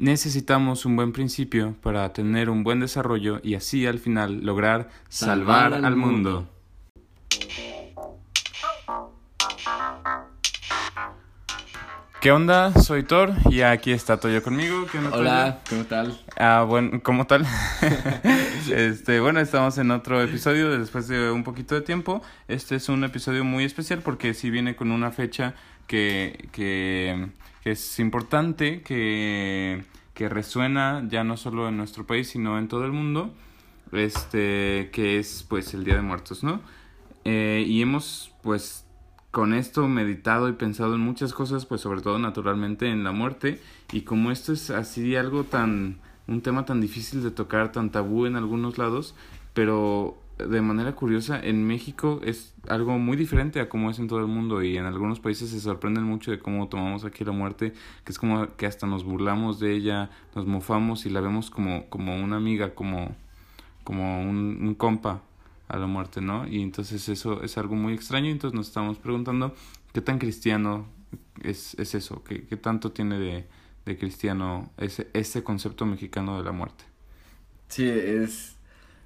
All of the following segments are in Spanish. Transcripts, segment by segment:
necesitamos un buen principio para tener un buen desarrollo y así al final lograr salvar, al mundo. ¿Qué onda? Soy Thor y aquí está Toyo conmigo. ¿Qué onda, Hola, ¿cómo tal? Ah, bueno, ¿cómo tal? este, bueno, estamos en otro episodio después de un poquito de tiempo. Este es un episodio muy especial porque sí viene con una fecha que, que, es importante, que, que resuena ya no solo en nuestro país, sino en todo el mundo. Este, que es pues el Día de Muertos, ¿no? Eh, y hemos pues con esto meditado y pensado en muchas cosas, pues sobre todo naturalmente en la muerte. Y como esto es así algo tan, un tema tan difícil de tocar, tan tabú en algunos lados, pero de manera curiosa, en México es algo muy diferente a como es en todo el mundo y en algunos países se sorprenden mucho de cómo tomamos aquí la muerte, que es como que hasta nos burlamos de ella, nos mofamos y la vemos como, como una amiga, como, como un, un compa a la muerte, ¿no? Y entonces eso es algo muy extraño, entonces nos estamos preguntando qué tan cristiano es, es eso, qué, qué tanto tiene de, de cristiano ese, ese concepto mexicano de la muerte. Sí, es,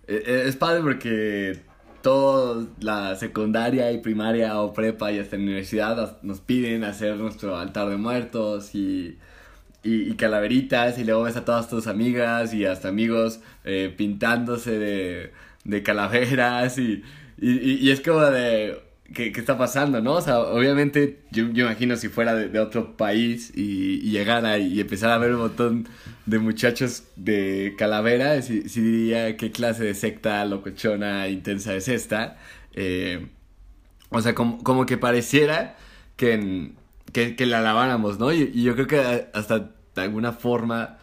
es, es padre porque toda la secundaria y primaria o prepa y hasta la universidad nos- piden hacer nuestro altar de muertos y, y, calaveritas y luego ves a todas tus amigas y hasta amigos eh, pintándose de, de calaveras y, y- y es como de... ¿Qué, qué está pasando, no? O sea, obviamente yo, yo imagino si fuera de, de otro país y, y llegara y empezara a ver un montón de muchachos de calavera, si, si diría qué clase de secta locochona intensa es esta. Eh, o sea, como, como que pareciera que, en- que, que la alabáramos, ¿no? Y, y yo creo que hasta de alguna forma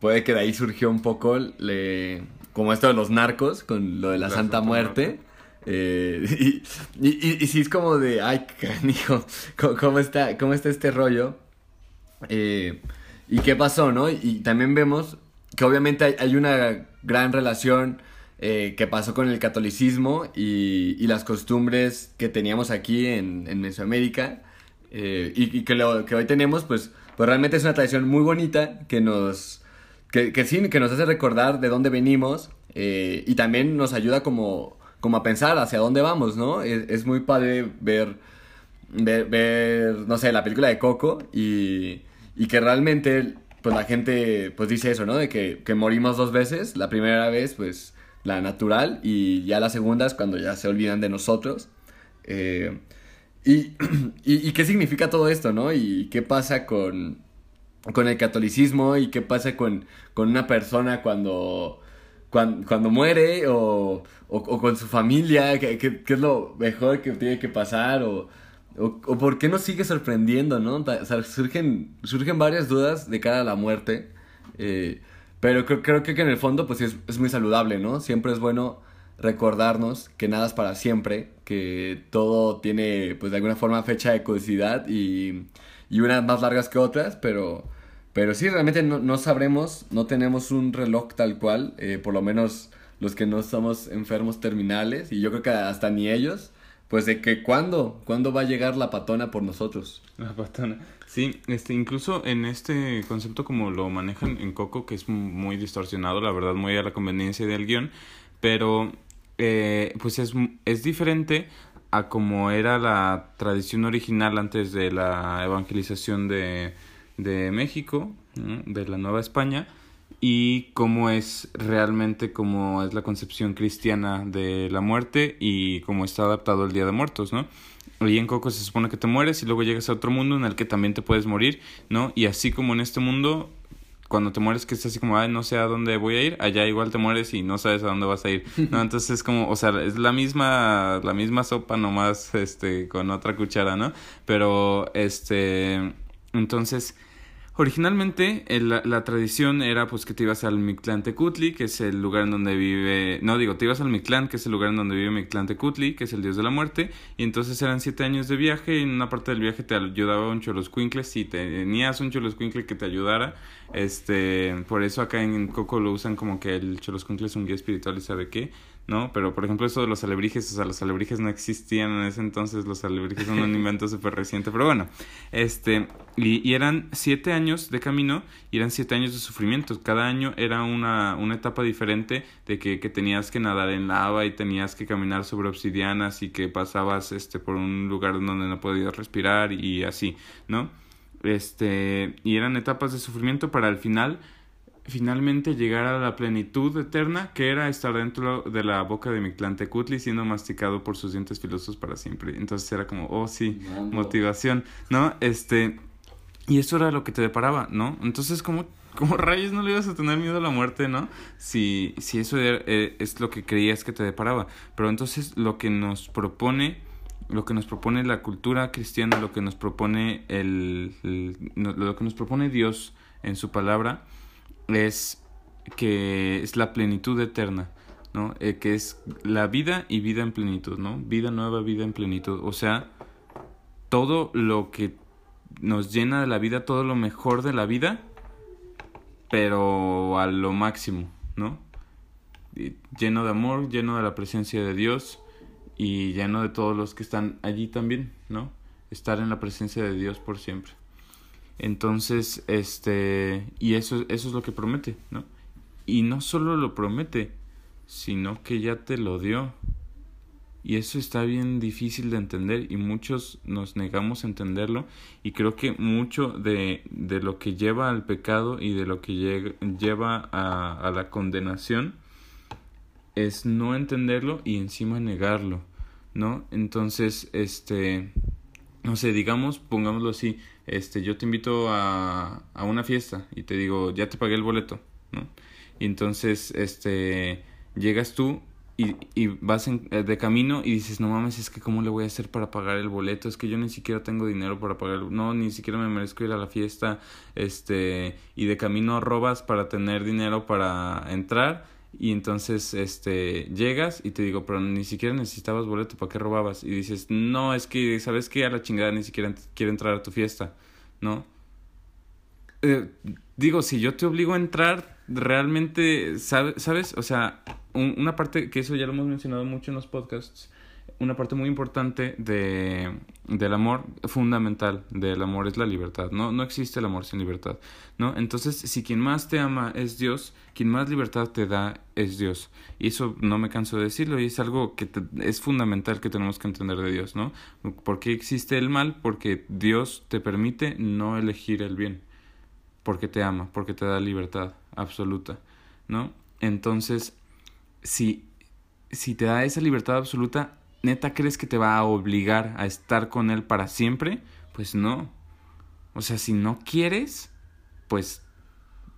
puede que de ahí surgió un poco le, como esto de los narcos, con lo de la, La Santa, Santa Muerte. Muerte. Eh, y, y, y, sí es como de, ay, canijo, ¿cómo, cómo está, cómo está este rollo? Eh, ¿Y qué pasó, no? Y también vemos que obviamente hay, hay una gran relación eh, que pasó con el catolicismo y, y las costumbres que teníamos aquí en, en Mesoamérica eh, y, y que lo que hoy tenemos, pues, pues realmente es una tradición muy bonita que nos, que, que sí, que nos hace recordar de dónde venimos eh, y también nos ayuda como, como a pensar hacia dónde vamos, ¿no? Es, muy padre ver, ver, no sé, la película de Coco y, y que realmente, pues la gente, pues dice eso, ¿no? De que, morimos dos veces, la primera vez, pues la natural y ya la segunda es cuando ya se olvidan de nosotros. Eh, y, qué significa todo esto, ¿no? Y qué pasa con, con el catolicismo y qué pasa con una persona cuando, cuando, cuando muere o, o, con su familia, qué, qué- qué es lo mejor que tiene que pasar o, o, por qué nos sigue sorprendiendo, ¿no? Surgen, surgen varias dudas de cara a la muerte, eh, pero creo, creo que en el fondo pues es, es muy saludable, ¿no? Siempre es bueno recordarnos que nada es para siempre, que todo tiene pues de alguna forma fecha de caducidad y, y unas más largas que otras, pero, pero sí, realmente no, no sabremos, no tenemos un reloj tal cual, eh, por lo menos los que no somos enfermos terminales, y yo creo que hasta ni ellos, pues de que cuándo, cuándo va a llegar la patona por nosotros. La patona. Sí, este, incluso en este concepto como lo manejan en Coco, que es muy distorsionado, la verdad, muy a la conveniencia del guion, pero eh, pues es, es diferente a como era la tradición original antes de la evangelización de, de México, ¿no? de la Nueva España, y cómo es realmente como es la concepción cristiana de la muerte y cómo está adaptado el Día de Muertos, ¿no? Y en Coco se supone que te mueres y luego llegas a otro mundo en el que también te puedes morir, ¿no? Y así como en este mundo, cuando te mueres que es así como, ay, no sé a dónde voy a ir, allá igual te mueres y no sabes a dónde vas a ir, ¿no? Entonces es como, o sea, es la misma, la misma sopa nomás, este, con otra cuchara, ¿no? Pero, este, entonces... Originalmente la, la tradición era pues que te ibas al Mictlán Tecutli, que es el lugar en donde vive, no digo, te ibas al Mictlán, que es el lugar en donde vive Mictlán Tecutli, que es el dios de la muerte, y entonces eran siete años de viaje, y en una parte del viaje te ayudaba un choloscuincle, si tenías un choloscuincle que te ayudara, este, por eso acá en Coco lo usan como que el choloscuincle es un guía espiritual y sabe qué, ¿no? Pero, por ejemplo, eso de los alebrijes, o sea, los alebrijes no existían en ese entonces, los alebrijes son un invento súper reciente, pero bueno, este, y, y, eran siete años de camino y eran siete años de sufrimiento, cada año era una, una etapa diferente de que, que tenías que nadar en lava y tenías que caminar sobre obsidianas y que pasabas, este, por un lugar donde no podías respirar y así, ¿no? Este, y eran etapas de sufrimiento para al final finalmente llegar a la plenitud eterna que era estar dentro de la boca de Mictlantecutli siendo masticado por sus dientes filosos para siempre. Entonces era como, oh sí, motivación, ¿no? Este, y eso era lo que te deparaba, ¿no? Entonces como, como rayos no le ibas a tener miedo a la muerte, ¿no? Si, si eso eh, es lo que creías que te deparaba. Pero entonces lo que nos propone lo que nos propone la cultura cristiana, lo que nos propone el, lo que nos propone Dios en su palabra, es que es la plenitud eterna, ¿no? Eh, que es la vida y vida en plenitud, ¿no? Vida nueva, vida en plenitud. O sea, todo lo que nos llena de la vida, todo lo mejor de la vida, pero a lo máximo, ¿no? Lleno de amor, lleno de la presencia de Dios y lleno de todos los que están allí también, ¿no? Estar en la presencia de Dios por siempre. Entonces, este, y eso, eso es lo que promete, ¿no? Y no solo lo promete, sino que ya te lo dio. Y eso está bien difícil de entender y muchos nos negamos a entenderlo y creo que mucho de, de lo que lleva al pecado y de lo que lleva a, a la condenación es no entenderlo y encima negarlo, ¿no? Entonces, este, no sé, digamos, pongámoslo así, este, yo te invito a, a una fiesta y te digo, ya te pagué el boleto, ¿no? Y entonces, este, llegas tú y, y vas en, eh, de camino y dices, no mames, es que cómo le voy a hacer para pagar el boleto, es que yo ni siquiera tengo dinero para pagar, no, ni siquiera me merezco ir a la fiesta, este, y de camino robas para tener dinero para entrar y entonces este llegas y te digo, pero ni siquiera necesitabas boleto, ¿para qué robabas? Y dices, no, es que, ¿sabes qué? A la chingada ni siquiera quiero entrar a tu fiesta, ¿no? Eh, digo, si yo te obligo a entrar, realmente, ¿sabes? O sea, una parte que eso ya lo hemos mencionado mucho en los podcasts, una parte muy importante de, del amor fundamental del amor es la libertad, ¿no? No existe el amor sin libertad, ¿no? Entonces, si quien más te ama es Dios, quien más libertad te da es Dios. Y eso no me canso de decirlo y es algo que es fundamental que tenemos que entender de Dios, ¿no? ¿Por qué existe el mal? Porque Dios te permite no elegir el bien. Porque te ama, porque te da libertad absoluta, ¿no? Entonces, si, si te da esa libertad absoluta, ¿neta crees que te va a obligar a estar con él para siempre? Pues no. O sea, si no quieres, pues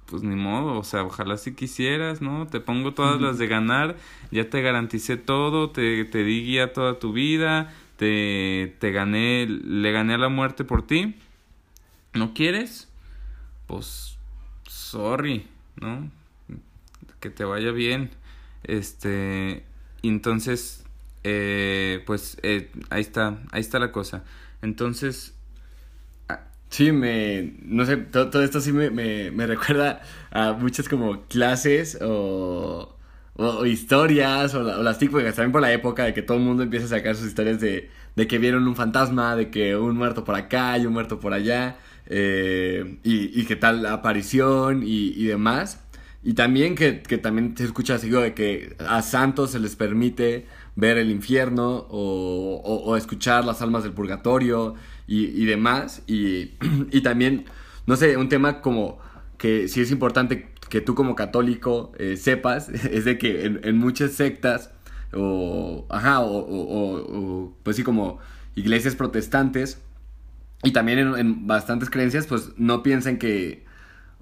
pues ni modo, o sea, ojalá si quisieras, ¿no? Te pongo todas las de ganar, ya te garanticé todo, te, te di guía toda tu vida, te, te gané, le gané a la muerte por ti. ¿No quieres? Pues, sorry, ¿no? Que te vaya bien. Este, entonces, eh, pues eh, ahí está, ahí está la cosa. Entonces... Ah, sí, me, no sé, todo, esto sí me, me, me, recuerda a muchas como clases o, o, historias o, las típicas también por la época de que todo el mundo empieza a sacar sus historias de, de que vieron un fantasma, de que un muerto por acá y un muerto por allá, eh, y, y qué tal la aparición y, y demás. Y también que, que también se escucha así de que a santos se les permite ver el infierno o, o, escuchar las almas del purgatorio y, y demás. Y, y, también, no sé, un tema como que sí es importante que tú como católico eh, sepas, es de que en, en, muchas sectas o, ajá, o, o, pues sí, como iglesias protestantes y también en, en bastantes creencias, pues no piensan que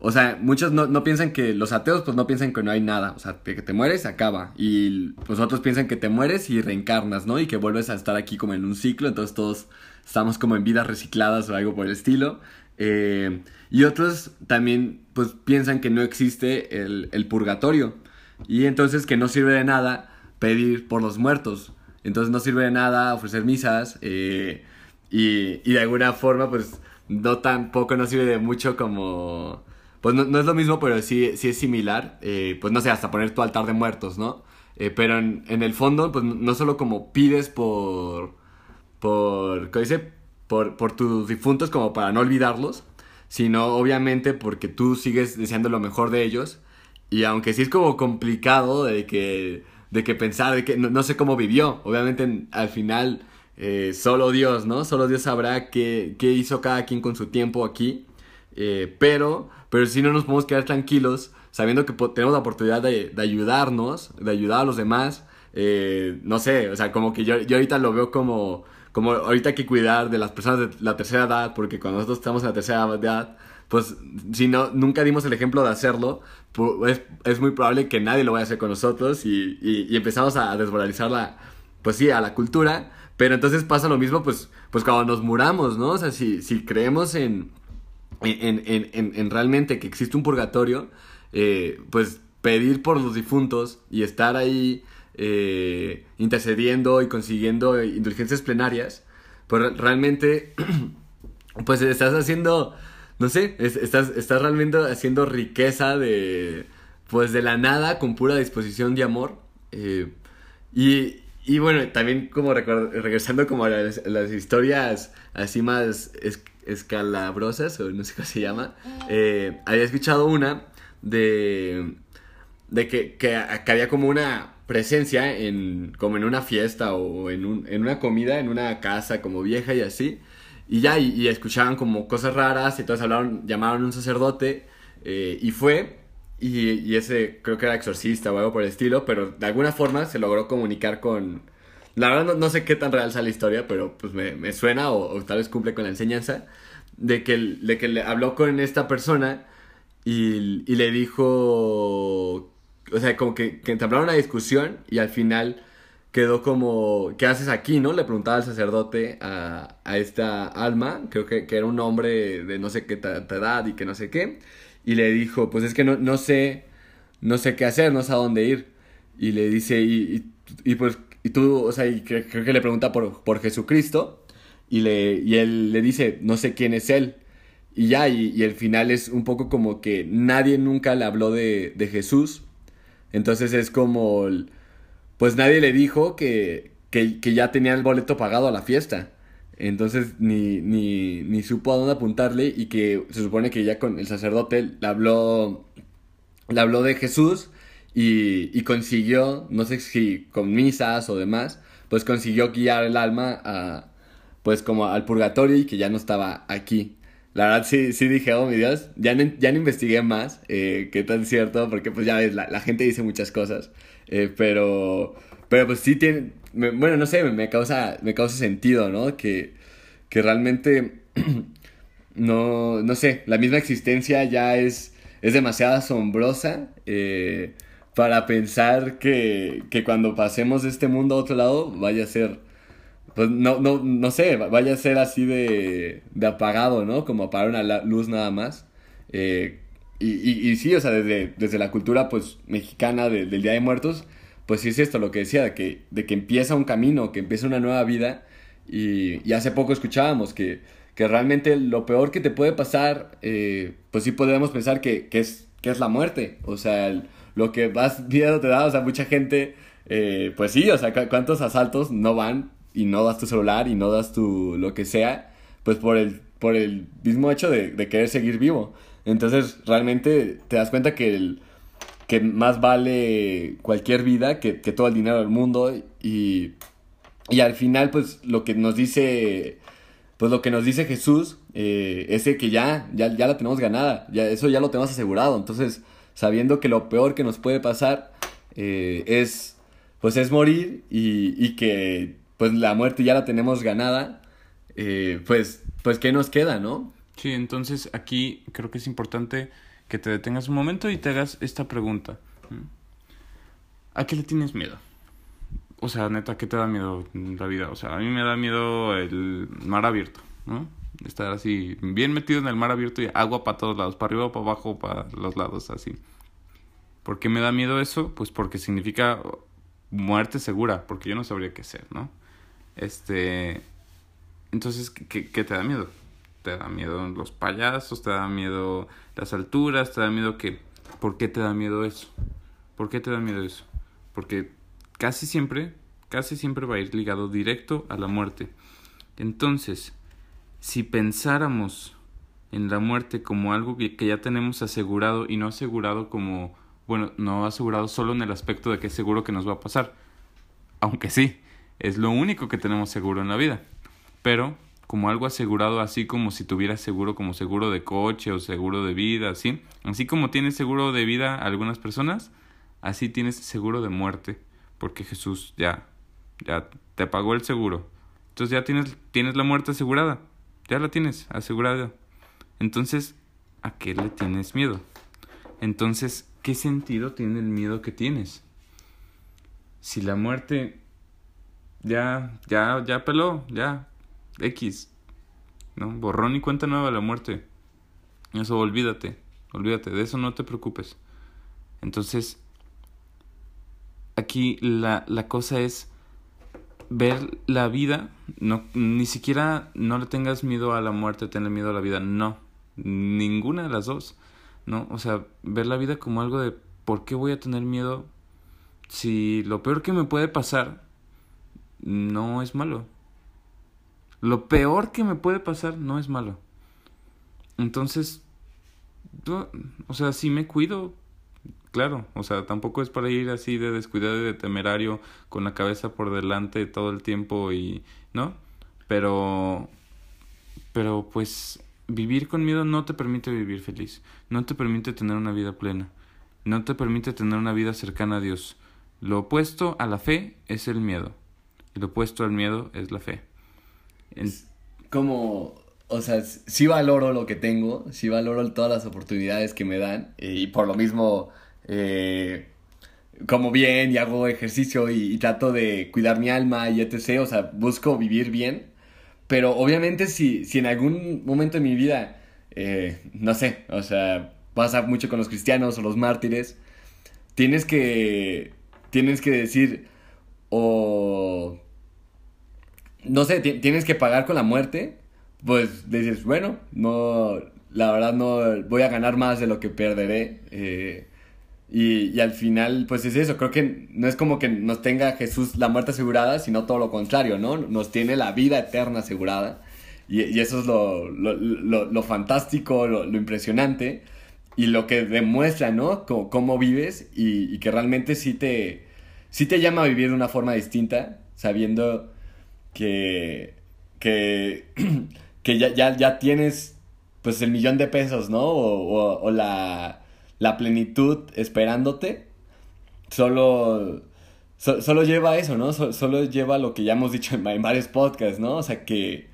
o sea, muchos no, no, piensan que los ateos pues no piensan que no hay nada, o sea, que te mueres acaba. Y pues otros piensan que te mueres y reencarnas, ¿no? Y que vuelves a estar aquí como en un ciclo, entonces todos estamos como en vidas recicladas o algo por el estilo. Eh, y otros también pues piensan que no existe el, el, purgatorio. Y entonces que no sirve de nada pedir por los muertos, entonces no sirve de nada ofrecer misas eh, y, y de alguna forma pues no tampoco no sirve de mucho como pues no, no, es lo mismo, pero sí, sí es similar. Eh, pues no sé, hasta poner tu altar de muertos, ¿no? eh, pero en, el fondo, pues no solo como pides por, por, ¿qué dice? Por, por tus difuntos como para no olvidarlos, sino obviamente porque tú sigues deseando lo mejor de ellos. Y aunque sí es como complicado de que, de que pensar, de que no, sé cómo vivió, obviamente al final eh, solo Dios, ¿no? Solo Dios sabrá qué, qué, hizo cada quien con su tiempo aquí. Eh, pero, pero sí no nos podemos quedar tranquilos sabiendo que tenemos la oportunidad de, de ayudarnos, de ayudar a los demás. Eh, no sé, o sea, como que yo, yo ahorita lo veo como, como ahorita hay que cuidar de las personas de la tercera edad, porque cuando nosotros estamos en la tercera edad, pues si no, nunca dimos el ejemplo de hacerlo, pues, es, muy probable que nadie lo vaya a hacer con nosotros y, y, empezamos a desmoralizar la, pues sí, a la cultura. Pero entonces pasa lo mismo, pues, pues cuando nos muramos, ¿no? O sea, si, si creemos en, en, en, en realmente que existe un purgatorio, eh, pues pedir por los difuntos y estar ahí eh, intercediendo y consiguiendo indulgencias plenarias, pues realmente, pues estás haciendo, no sé, estás, estás realmente haciendo riqueza de, pues de la nada con pura disposición de amor. Eh, y, y bueno, también como regresando como a las, historias así más escalabrosas, o no sé cómo se llama, había escuchado una de, de que, que, había como una presencia en, como en una fiesta o en, un, en una comida, en una casa como vieja y así. Y ya, y, escuchaban como cosas raras y todos hablaron, llamaron a un sacerdote eh, y fue. Y, y, ese creo que era exorcista o algo por el estilo, pero de alguna forma se logró comunicar con... La verdad no, sé qué tan real sea la historia, pero pues me, me suena o, tal vez cumple con la enseñanza de que, de que le habló con esta persona y, y le dijo, o sea, como que, que entablaron una discusión y al final quedó como, ¿qué haces aquí, no? Le preguntaba al sacerdote a, a esta alma, creo que, que, era un hombre de no sé qué edad y que no sé qué, y le dijo, pues es que no, no sé, no sé qué hacer, no sé a dónde ir. Y le dice, y, y, y pues, y tú, o sea, y creo, que le pregunta por, por Jesucristo, y, le, y él le dice, no sé quién es él. Y ya, y, el final es un poco como que nadie nunca le habló de, de Jesús. Entonces es como, pues nadie le dijo que, que, que, ya tenía el boleto pagado a la fiesta. Entonces ni, ni, ni supo a dónde apuntarle y que se supone que ya con el sacerdote le habló, le habló de Jesús y, y consiguió, no sé si con misas o demás, pues consiguió guiar el alma a, pues como al purgatorio y que ya no estaba aquí. La verdad sí, sí dije, oh mi Dios, ya no, ya no investigué más eh, qué tan cierto, porque pues ya ves, la, la gente dice muchas cosas, eh, pero, pero pues sí tiene, bueno, no sé, me, causa, me causa sentido, ¿no? Que, que realmente, no, no sé, la misma existencia ya es, es demasiado asombrosa eh, para pensar que, que cuando pasemos este mundo a otro lado vaya a ser pues no, no, no sé, vaya a ser así de, de apagado, ¿no? Como apagar una luz nada más. Eh, y, y, y, sí, o sea, desde, desde la cultura pues mexicana del Día de Muertos, pues sí es esto lo que decía, de que, de que empieza un camino, que empieza una nueva vida. Y, y hace poco escuchábamos que, que realmente lo peor que te puede pasar, eh, pues sí podemos pensar que, que, es, que es la muerte. O sea, lo que más miedo te da, o sea, mucha gente, eh, pues sí, o sea, ¿cuántos asaltos no van y no das tu celular y no das tu lo que sea, pues por el, por el mismo hecho de, de querer seguir vivo. Entonces realmente te das cuenta que, el, que más vale cualquier vida que, que todo el dinero del mundo y, y al final pues lo que nos dice pues lo que nos dice Jesús eh, es que ya, ya, ya la tenemos ganada, ya, eso ya lo tenemos asegurado. Entonces, sabiendo que lo peor que nos puede pasar eh, es, pues es morir y, y que pues la muerte ya la tenemos ganada, eh, pues, pues ¿qué nos queda, no? Sí, entonces aquí creo que es importante que te detengas un momento y te hagas esta pregunta. ¿A qué le tienes miedo? O sea, neta, ¿qué te da miedo la vida? O sea, a mí me da miedo el mar abierto, ¿no? Estar así, bien metido en el mar abierto y agua para todos lados, para arriba, para abajo, para los lados, así. ¿Por qué me da miedo eso? Pues porque significa muerte segura, porque yo no sabría qué hacer, ¿no? Este. Entonces, ¿qué, ¿qué, te da miedo? ¿Te da miedo los payasos? ¿Te da miedo las alturas? ¿Te da miedo qué? ¿Por qué te da miedo eso? ¿Por qué te da miedo eso? Porque casi siempre, casi siempre va a ir ligado directo a la muerte. Entonces, si pensáramos en la muerte como algo que, ya tenemos asegurado y no asegurado como, bueno, no asegurado solo en el aspecto de que es seguro que nos va a pasar, aunque sí, es lo único que tenemos seguro en la vida, pero como algo asegurado así como si tuvieras seguro como seguro de coche o seguro de vida, así, así como tienes seguro de vida algunas personas, así tienes seguro de muerte, porque Jesús ya ya te pagó el seguro. Entonces ya tienes tienes la muerte asegurada. Ya la tienes asegurada. Entonces, ¿a qué le tienes miedo? Entonces, ¿qué sentido tiene el miedo que tienes? Si la muerte ya, ya, ya peló, ya, X, ¿no? Borrón y cuenta nueva la muerte. Eso, olvídate, olvídate, de eso no te preocupes. Entonces, aquí la, la cosa es ver la vida, no, ni siquiera no le tengas miedo a la muerte, tenle miedo a la vida, no, ninguna de las dos, ¿no? O sea, ver la vida como algo de ¿por qué voy a tener miedo si lo peor que me puede pasar no es malo? Lo peor que me puede pasar no es malo. Entonces, o sea, si me cuido, claro, o sea, tampoco es para ir así de descuidado y de temerario con la cabeza por delante todo el tiempo y, ¿no? Pero, pero pues vivir con miedo no te permite vivir feliz, no te permite tener una vida plena, no te permite tener una vida cercana a Dios. Lo opuesto a la fe es el miedo, y lo opuesto al miedo es la fe. Como o sea, sí valoro lo que tengo, sí valoro todas las oportunidades que me dan y por lo mismo eh, como bien y hago ejercicio y, trato de cuidar mi alma y etc. O sea, busco vivir bien. Pero obviamente si, si en algún momento de mi vida, eh, no sé, o sea, pasa mucho con los cristianos o los mártires, tienes que, tienes que decir, o, no sé, tienes que pagar con la muerte, pues dices, bueno, no, la verdad no voy a ganar más de lo que perderé. Eh, y, y, al final, pues es eso, creo que no es como que nos tenga Jesús la muerte asegurada, sino todo lo contrario, ¿no? Nos tiene la vida eterna asegurada. Y, y eso es lo, lo, lo, lo fantástico, lo, impresionante y lo que demuestra, ¿no? Cómo, cómo vives y, que realmente sí te, sí te llama a vivir de una forma distinta, sabiendo que, que, que ya, ya, ya tienes pues el millón de pesos, ¿no? o, o la la plenitud esperándote, solo, solo lleva eso, ¿no? solo lleva lo que ya hemos dicho en, varios podcasts, ¿no? O sea, que,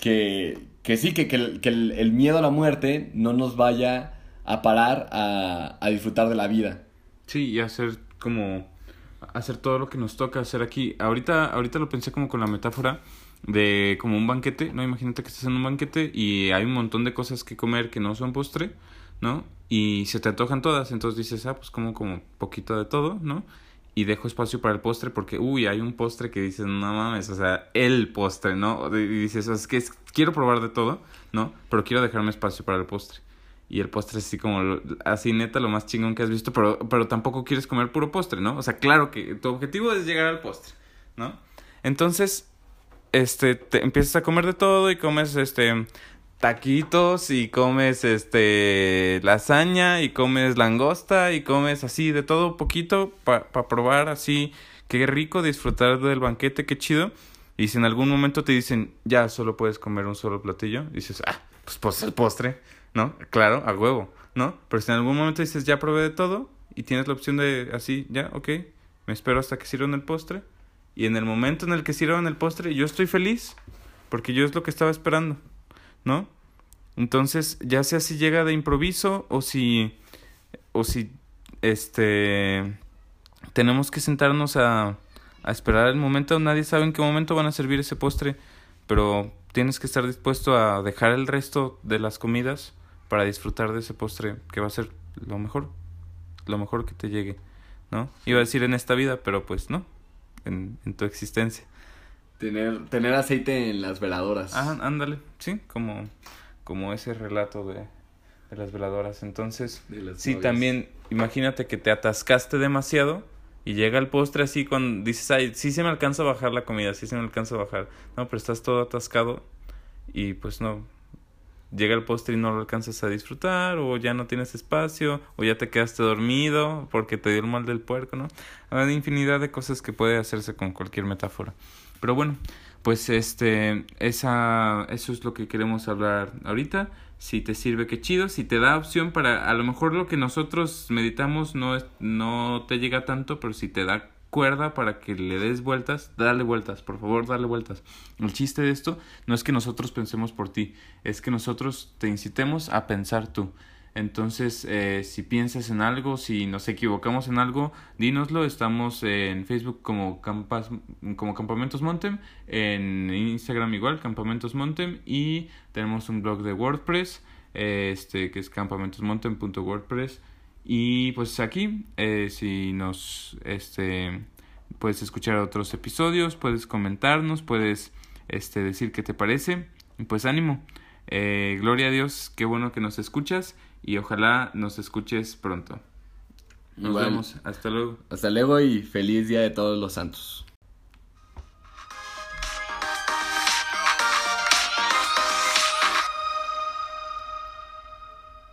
que, que sí, que, que, el, que el, miedo a la muerte no nos vaya a parar a, a disfrutar de la vida. Sí, y hacer como hacer todo lo que nos toca hacer aquí. Ahorita, ahorita lo pensé como con la metáfora de como un banquete, ¿no? Imagínate que estás en un banquete y hay un montón de cosas que comer que no son postre, ¿no? y se te antojan todas, entonces dices, ah, pues como como poquito de todo, ¿no? Y dejo espacio para el postre porque, uy, hay un postre que dices, no mames, o sea, el postre, ¿no? Y dices, es que quiero probar de todo, ¿no? Pero quiero dejarme espacio para el postre. Y el postre es así como, así neta, lo más chingón que has visto, pero, pero tampoco quieres comer puro postre, ¿no? O sea, claro que tu objetivo es llegar al postre, ¿no? Entonces, este, te empiezas a comer de todo y comes, este, taquitos y comes este lasaña y comes langosta y comes así de todo poquito para probar así qué rico disfrutar del banquete, qué chido. Y si en algún momento te dicen, ya solo puedes comer un solo platillo, dices, ah, pues pues el postre, ¿no? Claro, a huevo, ¿no? Pero si en algún momento dices, ya probé de todo y tienes la opción de así, ya, ok, me espero hasta que sirvan el postre. Y en el momento en el que sirvan el postre, yo estoy feliz, porque yo es lo que estaba esperando. ¿No? Entonces, ya sea si llega de improviso o si, o si, este, tenemos que sentarnos a, a esperar el momento, nadie sabe en qué momento van a servir ese postre, pero tienes que estar dispuesto a dejar el resto de las comidas para disfrutar de ese postre que va a ser lo mejor, lo mejor que te llegue, ¿no? Iba a decir en esta vida, pero pues no, en, en tu existencia. Tener, tener aceite en las veladoras. Ah, ándale, sí, como, como ese relato de, de las veladoras. Entonces, sí, también imagínate que te atascaste demasiado Y llega el postre así cuando dices, ay, sí se me alcanza a bajar la comida, sí se me alcanza a bajar. No, pero estás todo atascado y pues no. Llega el postre y no lo alcanzas a disfrutar, o ya no tienes espacio, o ya te quedaste dormido porque te dio el mal del puerco, ¿no? Hay infinidad de cosas que puede hacerse con cualquier metáfora. Pero bueno, pues este, esa, eso es lo que queremos hablar ahorita. Si te sirve, qué chido. Si te da opción para, a lo mejor lo que nosotros meditamos no, es, no te llega tanto, pero si te da cuerda para que le des vueltas, dale vueltas, por favor, dale vueltas. El chiste de esto no es que nosotros pensemos por ti, es que nosotros te incitemos a pensar tú. Entonces, eh, si piensas en algo, si nos equivocamos en algo, dínoslo. Estamos en Facebook como, Campas, como Campamentos Montem, en Instagram igual, Campamentos Montem, y tenemos un blog de WordPress, este, que es campamentosmontem.wordpress. Y pues aquí, eh, si nos, este, puedes escuchar otros episodios, puedes comentarnos, puedes, este, decir qué te parece. Pues ánimo. Eh, gloria a Dios, qué bueno que nos escuchas y ojalá nos escuches pronto. Nos vemos. Hasta luego. Hasta luego y feliz Día de Todos los Santos.